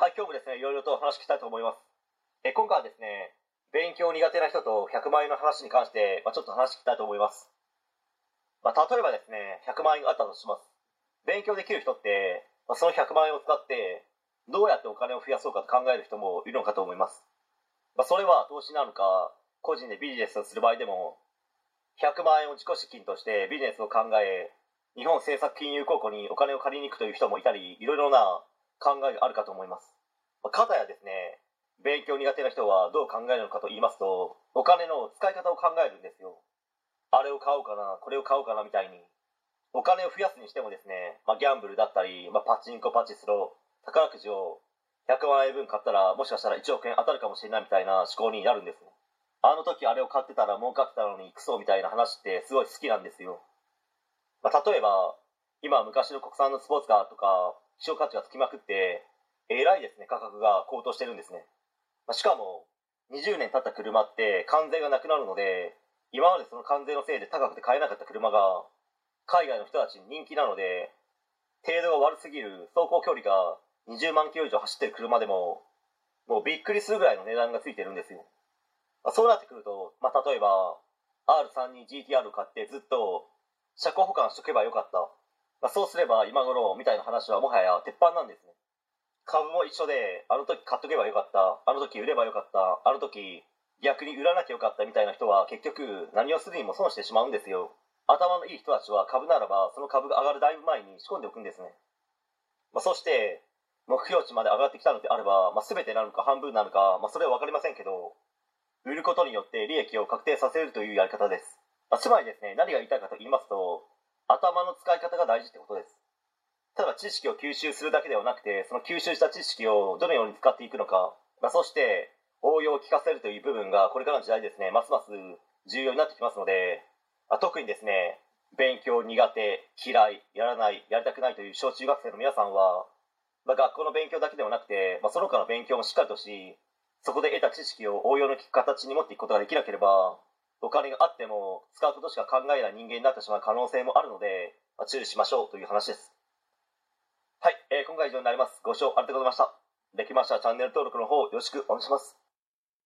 はい、今日もですね、いろいろと話聞きたいと思います。え今回はですね、勉強苦手な人と100万円の話に関して、まあ、ちょっと話聞きたいと思います。まあ、例えばですね、100万円があったとします。勉強できる人って、まあ、その100万円を使って、どうやってお金を増やそうかと考える人もいるのかと思います。まあ、それは投資なのか、個人でビジネスをする場合でも、100万円を自己資金としてビジネスを考え、日本政策金融公庫にお金を借りに行くという人もいたり、いろいろな考えがあるかと思います。まあ、かたやですね、勉強苦手な人はどう考えるのかと言いますと、お金の使い方を考えるんですよ。あれを買おうかな、これを買おうかなみたいに。お金を増やすにしてもですね、まあ、ギャンブルだったり、まあ、パチンコ、パチスロ、宝くじを100万円分買ったら、もしかしたら1億円当たるかもしれないみたいな思考になるんですね。あの時あれを買ってたら儲かってたのにクソみたいな話ってすごい好きなんですよ。まあ、例えば、今昔の国産のスポーツカーとか、希少価値がつきまくって、えらいですね、価格が高騰してるんですね。まあしかも、20年経った車って関税がなくなるので、今までその関税のせいで高くて買えなかった車が、海外の人たちに人気なので、程度が悪すぎる走行距離が20万キロ以上走ってる車でも、もうびっくりするぐらいの値段がついてるんですよ。まあ、そうなってくると、まあ、例えば、R3 に GTR を買ってずっと車高保管しとけばよかった。まあ、そうすれば今頃みたいな話はもはや鉄板なんですね。株も一緒で、あの時買っとけばよかった。あの時売ればよかった。あの時逆に売らなきゃよかったみたいな人は結局何をするにも損してしまうんですよ。頭のいい人たちは株ならばその株が上がるだいぶ前に仕込んでおくんですね。まあ、そして、目標値まで上がってきたのであれば、まあ、全てなのか半分なのか、まあ、それは分かりませんけど、売ることによって利益を確定させるというやり方です。まあ、つまりですね、何が言いたいかと言いますと、頭の使い方が大事ってことです。ただ知識を吸収するだけではなくて、その吸収した知識をどのように使っていくのか、まあ、そして応用を聞かせるという部分がこれからの時代ですね、ますます重要になってきますので、まあ、特にですね、勉強苦手、嫌い、やらない、やりたくないという小中学生の皆さんは、まあ、学校の勉強だけではなくて、まあ、その他の勉強もしっかりとし、そこで得た知識を応用の効く形に持っていくことができなければ、お金があっても使うことしか考えない人間になってしまう可能性もあるので、まあ、注意しましょうという話です。はい、えー今回は以上になります。ご視聴ありがとうございました。できましたらチャンネル登録の方よろしくお願いします。